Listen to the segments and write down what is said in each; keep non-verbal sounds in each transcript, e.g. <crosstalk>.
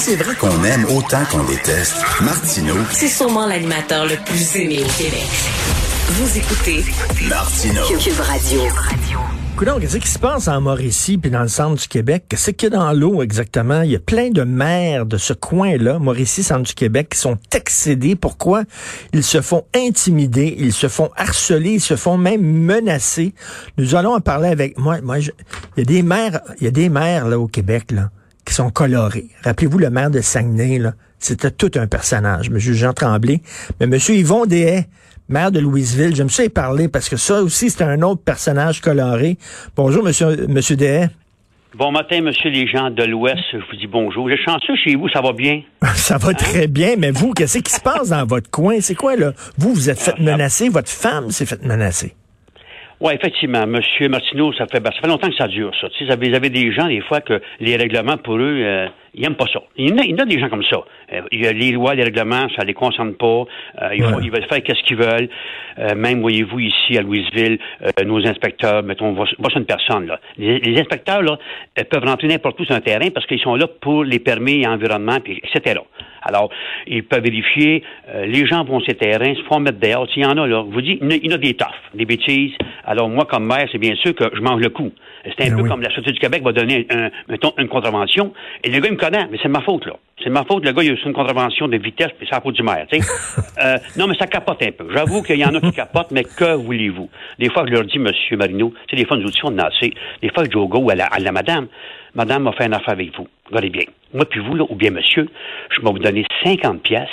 c'est vrai qu'on aime autant qu'on déteste, Martineau, C'est sûrement l'animateur le plus aimé au Québec. Vous écoutez Martineau. Cube Radio. Coudon, qu'est-ce qui se passe en Mauricie puis dans le centre du Québec? Qu'est-ce qu'il y a dans l'eau exactement? Il y a plein de maires de ce coin-là, Mauricie, centre du Québec, qui sont excédés. Pourquoi? Ils se font intimider, ils se font harceler, ils se font même menacer. Nous allons en parler avec moi. Moi, je- il y a des maires, il y a des maires là au Québec là qui sont colorés. Rappelez-vous le maire de Saguenay là, c'était tout un personnage, M. Jean Tremblay, mais M. Yvon Dehaye, maire de Louisville, j'aime ça y parler parce que ça aussi c'est un autre personnage coloré. Bonjour monsieur monsieur Dehaye. Bon matin, monsieur les gens de l'Ouest. Je vous dis bonjour. Êtes chanceux chez vous, ça va bien? <laughs> Ça va très bien, mais vous, qu'est-ce qui se passe dans votre coin? C'est quoi, là? Vous, vous êtes fait menacer, votre femme s'est fait menacer. Oui, effectivement. Monsieur Martineau, ça fait, ben, ça fait longtemps que ça dure, ça. Tu vous avez des gens, des fois, que les règlements, pour eux, euh, ils n'aiment pas ça. Il y, en a, il y en a des gens comme ça. Euh, il y a les lois, les règlements, ça les concerne pas. Euh, ils, font- Ouais. ils veulent faire qu'est-ce qu'ils veulent. Euh, même, voyez-vous, ici, à Louisville, nos inspecteurs, mettons, sur une personne, là. Les, les inspecteurs, là, peuvent rentrer n'importe où sur un terrain parce qu'ils sont là pour les permis et environnement, puis, etc. Alors, ils peuvent vérifier, les gens vont sur ces terrains, se font mettre dehors. Il y en a, là, je vous dis, il y en a, des toughs, des bêtises. Alors, moi, comme maire, c'est bien sûr que je mange le coup. C'est un Ah peu oui. comme la Société du Québec va donner un, mettons, une contravention. Et le gars, il me connaît, mais c'est de ma faute, là. C'est de ma faute, le gars, il a eu une contravention de vitesse, puis la faute du maire, tu sais. <laughs> Euh, non, mais ça capote un peu. J'avoue qu'il y en a qui capotent, mais que voulez-vous? Des fois, je leur dis, Monsieur Marino, tu sais, des fois, nous aussi, on en a assez. Des fois, je dis au gars ou à la, à la madame, madame m'a fait une affaire avec vous. Regardez bien. Moi, puis vous, là, ou bien monsieur, je vais vous donner 50 pièces.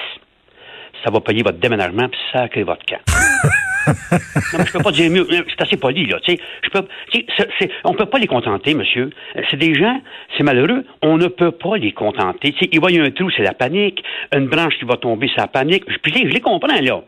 Ça va payer votre déménagement, puis ça crée votre camp. <laughs> Non, mais je peux pas dire mieux. C'est assez poli, là. Tu sais, on peut pas les contenter, monsieur. Euh, C'est des gens, c'est malheureux. On ne peut pas les contenter. Tu sais, ils voient un trou, c'est la panique. Une branche qui va tomber, c'est la panique. Puis je les comprends, là.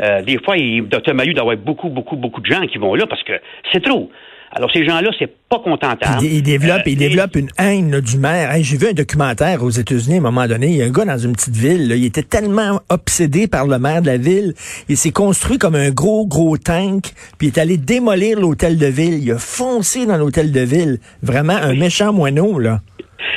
Euh, des fois, il, doit avoir beaucoup, beaucoup, beaucoup de gens qui vont là parce que c'est trop. Alors, ces gens-là, c'est pas contentable. Il, il développe, Euh, il et- développe une haine là, du maire. Hey, J'ai vu un documentaire aux États-Unis à un moment donné. Il y a un gars dans une petite ville. là, il était tellement obsédé par le maire de la ville. Il s'est construit comme un gros, gros tank. Puis il est allé démolir l'hôtel de ville. Il a foncé dans l'hôtel de ville. Vraiment un méchant moineau, là.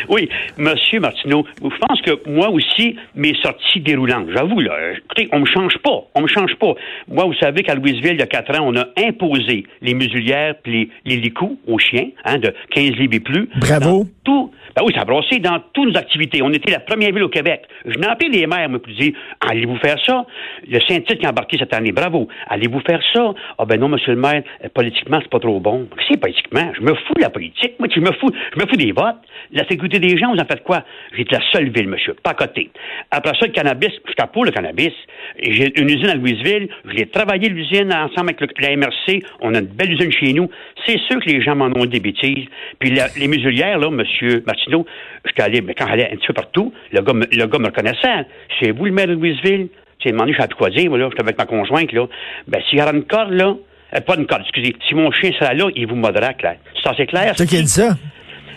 Oui, Monsieur Martineau, je pense que moi aussi, mes sorties déroulantes, j'avoue, là, écoutez, on me change pas, on me change pas. Moi, vous savez qu'à Louisville, il y a quatre ans, on a imposé les musulières puis les, les licous aux chiens, hein, de 15 livres et plus. Bravo. Dans tout, ben oui, ça a brossé dans toutes nos activités. On était la première ville au Québec. Je n'ai appelé les maires, me dire, allez-vous faire ça? Le syndic qui a embarqué cette année, bravo. Allez-vous faire ça? Ah ben non, monsieur le maire, euh, politiquement, c'est pas trop bon. C'est politiquement. Je me fous de la politique. Moi, je me fous, je me fous des votes. La sécurité des gens, vous en faites quoi? J'étais la seule ville, monsieur, pas à côté. Après ça, le cannabis, je suis pour le cannabis. J'ai une usine à Louisville. Je l'ai travaillé, l'usine, ensemble avec le- la MRC. On a une belle usine chez nous. C'est sûr que les gens m'en ont des bêtises. Puis la- les musulières, là, monsieur Martineau, j'étais allé, mais quand j'allais un petit peu partout, le gars, me- le gars me reconnaissait. C'est vous le maire de Louisville? J'ai demandé, je savais quoi dire, moi, là. J'étais avec ma conjointe, là. Ben, s'il y aura une corde, là, euh, pas une corde, excusez. Si mon chien sera là, il vous moderaque, là. Ça, c'est clair? C'est toi qui as dit ça?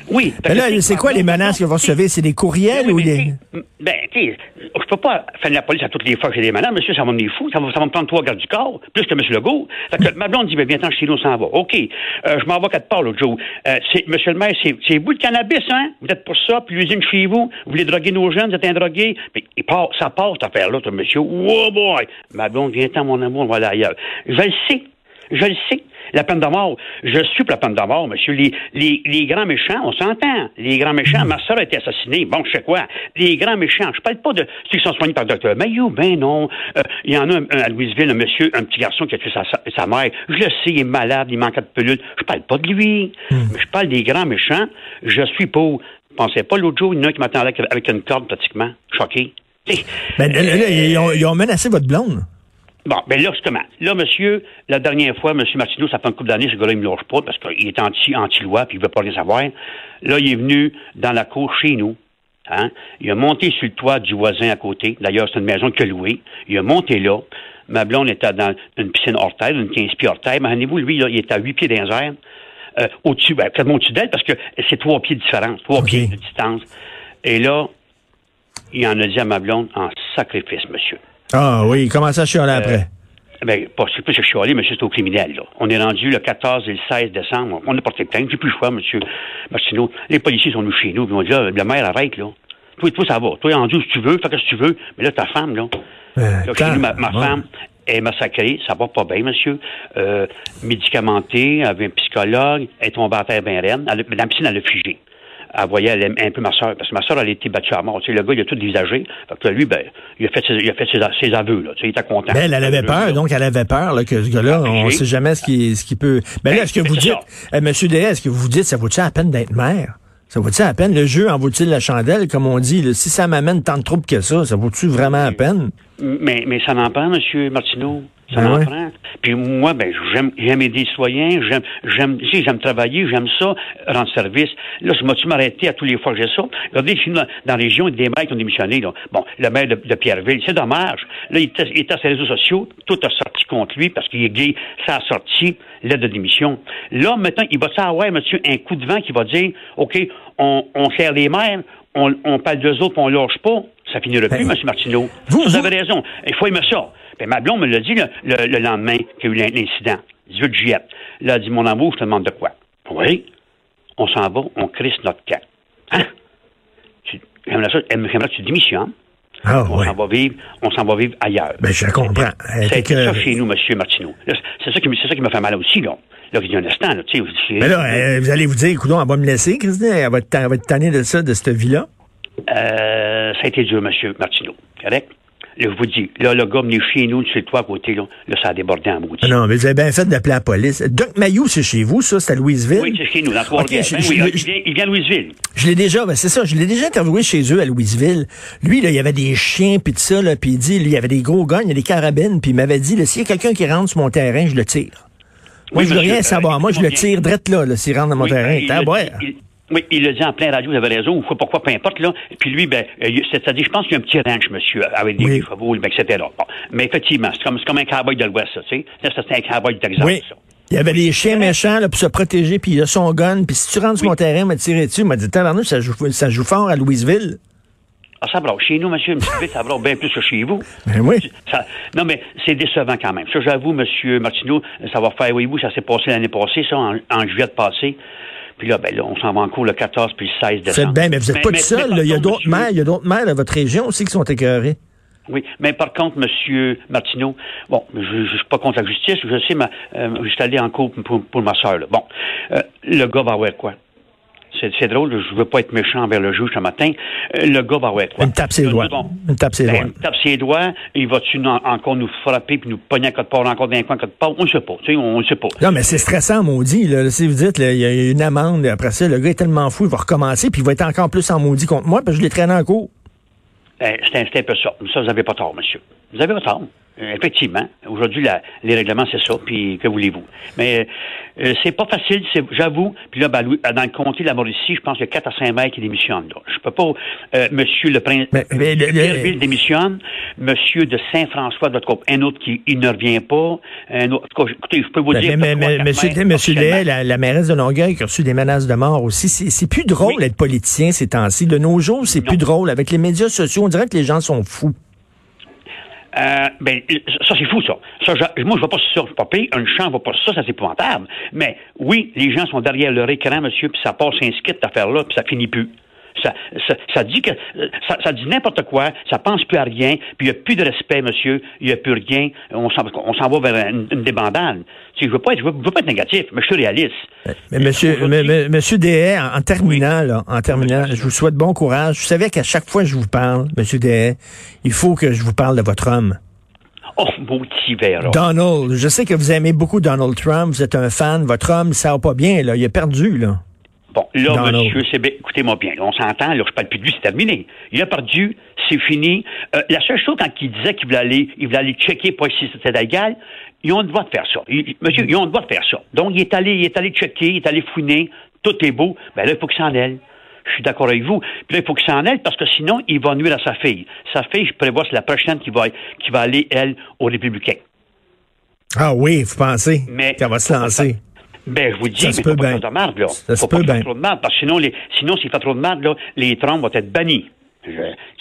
Oui. Mais là, c'est quoi les menaces que vous recevez? C'est des courriels Oui, ou sais, Ben, tu sais, je peux pas faire de la police à toutes les fois que j'ai des menaces. Monsieur, ça va me fou. Ça va, ça va me prendre trois gardes du corps, plus que Monsieur Legault. Fait que <laughs> ma blonde dit, ben, viens-t'en chez nous, on s'en va. OK. Euh, je m'en vais quatre part l'autre jour. Euh, Monsieur le maire, c'est, vous le cannabis, hein? Vous êtes pour ça, puis l'usine chez vous. Vous voulez droguer nos jeunes, vous êtes un drogué. Puis, il part, ça part, cette affaire-là, monsieur. Oh boy! Ma blonde, viens-t'en, mon amour, on va aller ailleurs. Je le sais. Je le sais. La peine de mort, je suis pour la peine de mort, monsieur. Les, les, les grands méchants, on s'entend. Les grands méchants, ma soeur a été assassinée. Bon, je sais quoi. Les grands méchants, je parle pas de ceux qui sont soignés par le docteur Mayou. Ben non. Euh, Il y en a un, un à Louisville, un monsieur, un petit garçon qui a tué sa, sa, mère. Je le sais, il est malade, il manque de pelule. Je parle pas de lui. Mais je parle des grands méchants. Je suis pour. Pensez pas l'autre jour, il y en a un qui m'attendait avec, avec une corde pratiquement. Choqué. Ben, là, là, ils, ont, ils ont menacé votre blonde. Bon, ben là, justement. Là, monsieur, la dernière fois, monsieur Martineau, ça fait un couple d'années, ce gars-là, il me lâche pas parce qu'il est anti, anti-loi puis il veut pas rien savoir. Là, il est venu dans la cour chez nous. Hein? Il a monté sur le toit du voisin à côté. D'ailleurs, c'est une maison que louée. Il a monté là. Ma blonde était dans une piscine hors terre, une 15 pieds hors terre. Imaginez-vous, lui, là, il était à 8 pieds dans les airs. Euh, au-dessus, ben, quasiment au-dessus d'elle, parce que c'est trois pieds de différence, trois pieds de distance. Et là, il en a dit à ma blonde en sacrifice, monsieur. Ah oui, il commence à chialer Euh, après? Ben, pas, c'est plus que je suis allé, monsieur, c'est au criminel, là. On est rendu le 14 et le 16 décembre. On a porté plainte. J'ai plus le choix, monsieur Martineau. Les policiers sont venus chez nous. Ils m'ont dit, là, le maire arrête, là. toi, toi, ça va. Toi, en Dieu, si tu veux, fais ce que tu veux. Mais là, ta femme, là. Euh, là chez nous, ma, femme est massacrée. Ça va pas bien, monsieur. Euh, médicamentée, avait un psychologue. Elle est tombée à terre bien reine. Elle, la piscine, elle a figé. Elle voyait elle un peu ma soeur, parce que ma soeur, elle a été battue à mort. Tu sais, le gars, il a tout visagé. Fait que lui, ben, il a fait ses, il a fait ses, ses aveux, là. Tu sais, il était content. Ben, elle, elle avait peur, donc elle avait peur là, que ce gars-là, on Oui. sait jamais ce qui, ce qui peut. Ben là, Ben, est-ce que mais vous dites, euh, Monsieur est-ce que vous dites, ça vaut-il la peine d'être maire? Ça vaut-il la peine? Le jeu en vaut-il la chandelle, comme on dit? là? si ça m'amène tant de troubles que ça, ça vaut-tu vraiment la peine? Mais, mais ça n'en prend, Monsieur Martineau. Ça ouais. prend. Puis moi, ben, j'aime, j'aime aider les citoyens, j'aime, j'aime, sais, j'aime travailler, j'aime ça, rendre service. Là, je m'as-tu m'arrêter à tous les fois que j'ai ça? Regardez, nous, dans, dans la région, il y a des maires qui ont démissionné, là. Bon, le maire de, de Pierreville, c'est dommage. Là, il était, il était sur les réseaux sociaux, tout a sorti contre lui parce qu'il est gay, ça a sorti l'aide de démission. Là, maintenant, il va savoir, monsieur, un coup de vent qui va dire, OK, on, on sert les maires, on, on parle d'eux autres, on lâche pas. Ça finira plus, Ben, monsieur Martineau. vous- vous vous- avez raison. Il faut aimer ça. Puis ma blonde me l'a dit le, le- le lendemain qu'il y a eu l'incident, 18 juillet. Là, elle dit, mon amour, je te demande de quoi? Oui. On s'en va, on crisse notre camp. Hein? J'aimerais ça, j'aimerais que tu démissionnes. Ah, on ouais. s'en va vivre, on s'en va vivre ailleurs. Ben, je comprends. C'est que- ça chez nous, monsieur Martineau. C'est ça qui, me- c'est ça qui me fait mal aussi, là. Là, il y a un instant, là, tu sais. c'est- Mais là, euh, vous allez vous dire, écoute, elle va me laisser, Christine, elle va être, elle va être tannée de ça, de cette vie-là. Euh, ça a été dur, monsieur Martineau. Correct? Là, je vous dis, là, le gars venu chez nous, chez toi à côté, là, là, ça a débordé en maudit. Ah Non, mais vous avez bien fait d'appeler la police. Doc Mayou, c'est chez vous, ça? C'est à Louisville? Oui, c'est chez nous, dans Trois-Rivières. Ok, je- Ben je- oui, je- il, vient, il vient de Louisville. Je l'ai déjà, ben c'est ça, je l'ai déjà interviewé chez eux à Louisville. Lui, là, il y avait des chiens puis tout ça, là, puis il dit, lui, il y avait des gros gars, il y a des carabines, puis il m'avait dit, s'il y a quelqu'un qui rentre sur mon terrain, je le tire. Moi, Oui, je veux rien savoir. Moi, je le tire drette là, là s'il rentre dans mon Oui, terrain. il à il- Oui, il l'a dit en plein radio, vous avez raison, ou quoi, pourquoi, peu importe, là. Puis lui, ben, euh, c'est-à-dire, je pense qu'il y a un petit ranch, monsieur, avec des, Oui. chevaux, etc. Bon. Mais effectivement, c'est comme, un cowboy de l'Ouest, ça, tu sais. Là, c'est un cowboy du Texas, Oui. ça. Il y avait des chiens méchants là, pour se protéger, puis il a son gun, puis si tu rentres sur mon terrain, il m'a tiré dessus, il m'a dit, tabarnouche, ça joue, ça joue fort à Louisville. Ah, ça brasse. Chez nous, monsieur, ça brasse bien plus que chez vous. Ben oui. Ça- non, mais c'est décevant quand même. Ça, j'avoue, monsieur Martineau, ça va faire, oui, oui, ça s'est passé l'année passée, ça, en, en juillet passé. Puis là, ben là, on s'en va en cours le 14 puis le 16 Vous décembre. faites bien, mais vous n'êtes pas tout seul. Il y a d'autres maires, il y a d'autres maires de votre région aussi qui sont écœurés. Oui, mais par contre, Monsieur Martineau, bon, je ne suis pas contre la justice. Je sais, ma, euh, je suis allé en cours pour, pour ma soeur. Là. Bon, euh, le gars va avoir quoi? C'est, drôle, je veux pas être méchant envers le juge ce matin. Euh, le gars va avoir quoi? Une tape ses doigts. bon, Une tape ses ben, doigts. Une tape ses doigts. Il va-tu en- encore nous frapper puis nous pogner à côté de encore dans un coin à côté de? On ne sait pas. Tu sais, on ne sait pas. Non, mais c'est stressant, maudit. Là. Si vous dites, il y a une amende, après ça, le gars est tellement fou, il va recommencer, puis il va être encore plus en maudit contre moi, parce que je l'ai traîné en cours. Ben, c'est un, c'est un peu ça. Ça, vous n'avez pas tort, monsieur. Vous avez pas tort. Euh, effectivement. Aujourd'hui, les règlements, c'est ça. Puis, que voulez-vous? Mais euh, c'est pas facile, c'est- j'avoue. Puis là, ben, dans le comté de la Mauricie, je pense qu'il y a 4 à 5 maires qui démissionnent. Là. Je peux pas... euh, monsieur le prince... Mais- mais le- démissionne. Monsieur de Saint-François, de votre côté, un autre qui il ne revient pas. Un autre... cas, Écoutez, je peux vous Ben, dire... mais, monsieur, maires, monsieur. Lay, la, la mairesse de Longueuil qui a reçu des menaces de mort aussi, c'est plus drôle Oui. d'être politicien ces temps-ci. De nos jours, c'est plus drôle. Avec les médias sociaux, on dirait que les gens sont fous. Euh, ben, ça, c'est fou, ça. ça je- moi, je vois pas ça, je. Un champ, vois pas ça, ça, c'est épouvantable. Mais oui, les gens sont derrière leur écran, monsieur, puis ça passe un skit, cette affaire-là, puis ça finit plus. Ça, ça, ça dit que euh, ça, ça dit n'importe quoi, ça pense plus à rien, puis il n'y a plus de respect, monsieur, il n'y a plus rien, on s'en, va vers une, une débandade. Tu sais, je veux pas être, je veux, je veux pas être négatif, mais je suis réaliste. Mais monsieur, mais- mais- monsieur Dehaye, en, terminant, là, en terminant, je vous souhaite bon courage. Vous savez qu'à chaque fois que je vous parle, monsieur Dehaye, il faut que je vous parle de votre homme. Oh, mon petit verre. Donald, je sais que vous aimez beaucoup Donald Trump, vous êtes un fan, votre homme, ça va pas bien, là, il a perdu, là. Bon, là, monsieur, c'est bien- écoutez-moi bien, on s'entend, là, je parle plus de lui, c'est terminé. Il a perdu, c'est fini. Euh, la seule chose, quand il disait qu'il voulait aller, il voulait aller checker pour si c'était légal, ils ont le droit de faire ça. Il- monsieur, ils ont le droit de faire ça. Donc, il est allé, il est allé checker, il est allé fouiner, tout est beau, ben là, il faut qu'il s'en aille. Je suis d'accord avec vous. Puis là, il faut qu'il s'en aille parce que sinon, il va nuire à sa fille. Sa fille, je prévois, c'est la prochaine qui va, qui va aller, elle, aux Républicains. Ah oui, vous pensez Mais- qu'elle va se lancer? Ben, je vous dis, Ça mais faut pas faire trop de marde, là. Ça faut pas faire trop de marde, parce que sinon, les, sinon, s'il fait trop de marde, là, les Trump vont être bannis. Je-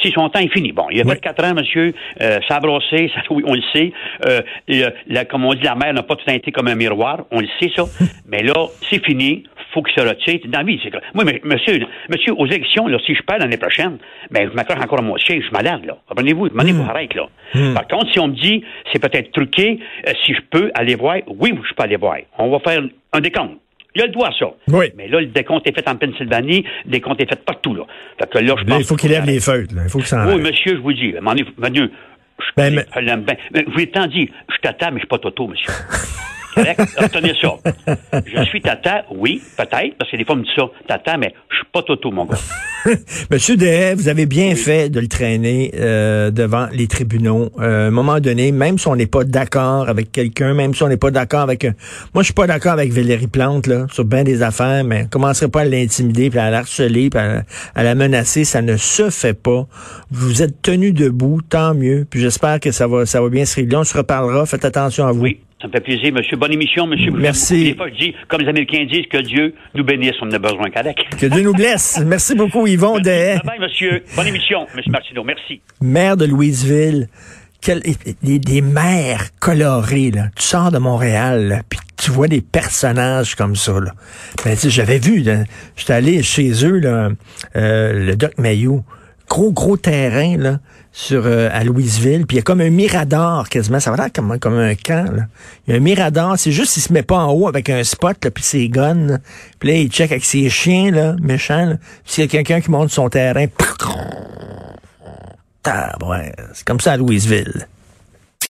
si son temps est fini. Bon, il a Oui. ans, monsieur, euh, ça a brossé, ça, <laughs> oui, on le sait. Euh, le- la- comme on dit, la mer n'a pas tout été comme un miroir, on le sait, ça. <laughs> Mais là, c'est fini. Faut qu'il se retire. Dans la vie, c'est que, moi, mais, monsieur, monsieur, aux élections, là, si je perds l'année prochaine, ben, je m'accroche encore à mon siège, je suis malade, là. Comprenez-vous? Demandez-vous, Hmm. arrête, là. Par contre, si on me dit, c'est peut-être truqué, euh, si je peux aller voir, oui, je peux aller voir. On va faire un décompte. Il a le droit à ça. Oui. Mais là, le décompte est fait en Pennsylvanie, le décompte est fait partout, là. Fait que là, je Là, pense il faut qu'il lève les feutres. là. Il faut qu'il s'en oui, monsieur, je vous dis, je, Ben, connais, mais- je vous ai tant dit, je tata, mais je suis pas toto, monsieur. <laughs> Correct? Retenez ça. Je suis tata, oui, peut-être, parce que des fois, on me dit ça, tata, mais je suis pas toto, mon gars. <laughs> Monsieur Dehaye, vous avez bien fait de le traîner euh, devant les tribunaux. Euh, à un moment donné, même si on n'est pas d'accord avec quelqu'un, même si on n'est pas d'accord avec un... Moi, je suis pas d'accord avec Valérie Plante, là, sur bien des affaires, mais commencerait pas à l'intimider, puis à la harceler, puis à, à la menacer. Ça ne se fait pas. Vous êtes tenu debout, tant mieux. Puis j'espère que ça va, ça va bien se régler. On se reparlera. Faites attention à vous. Oui, ça me fait plaisir, monsieur. Bonne émission, monsieur. Merci. Des fois, je dis, comme les Américains disent, que Dieu nous bénisse, on en a besoin qu'avec. Que Dieu nous blesse. Merci beaucoup, Yvon Dehaye. Bye bye, monsieur. Bonne émission, monsieur Martineau. Merci. maire de Louisville, quel- des, des colorés, là. Tu sors de Montréal, là, puis tu vois des personnages comme ça, là. Ben, j'avais vu, j'étais allé chez eux, là, euh, le Doc Mayou. Gros, gros terrain, là, sur, euh, à Louisville. Puis il y a comme un mirador, quasiment. Ça va l'air comme, comme un camp, là. Il y a un mirador. C'est juste qu'il se met pas en haut avec un spot, là, puis ses guns. là. Puis là, il check avec ses chiens, là, méchants, là. Puis s'il y a quelqu'un qui monte son terrain, <laughs> c'est comme ça à Louisville.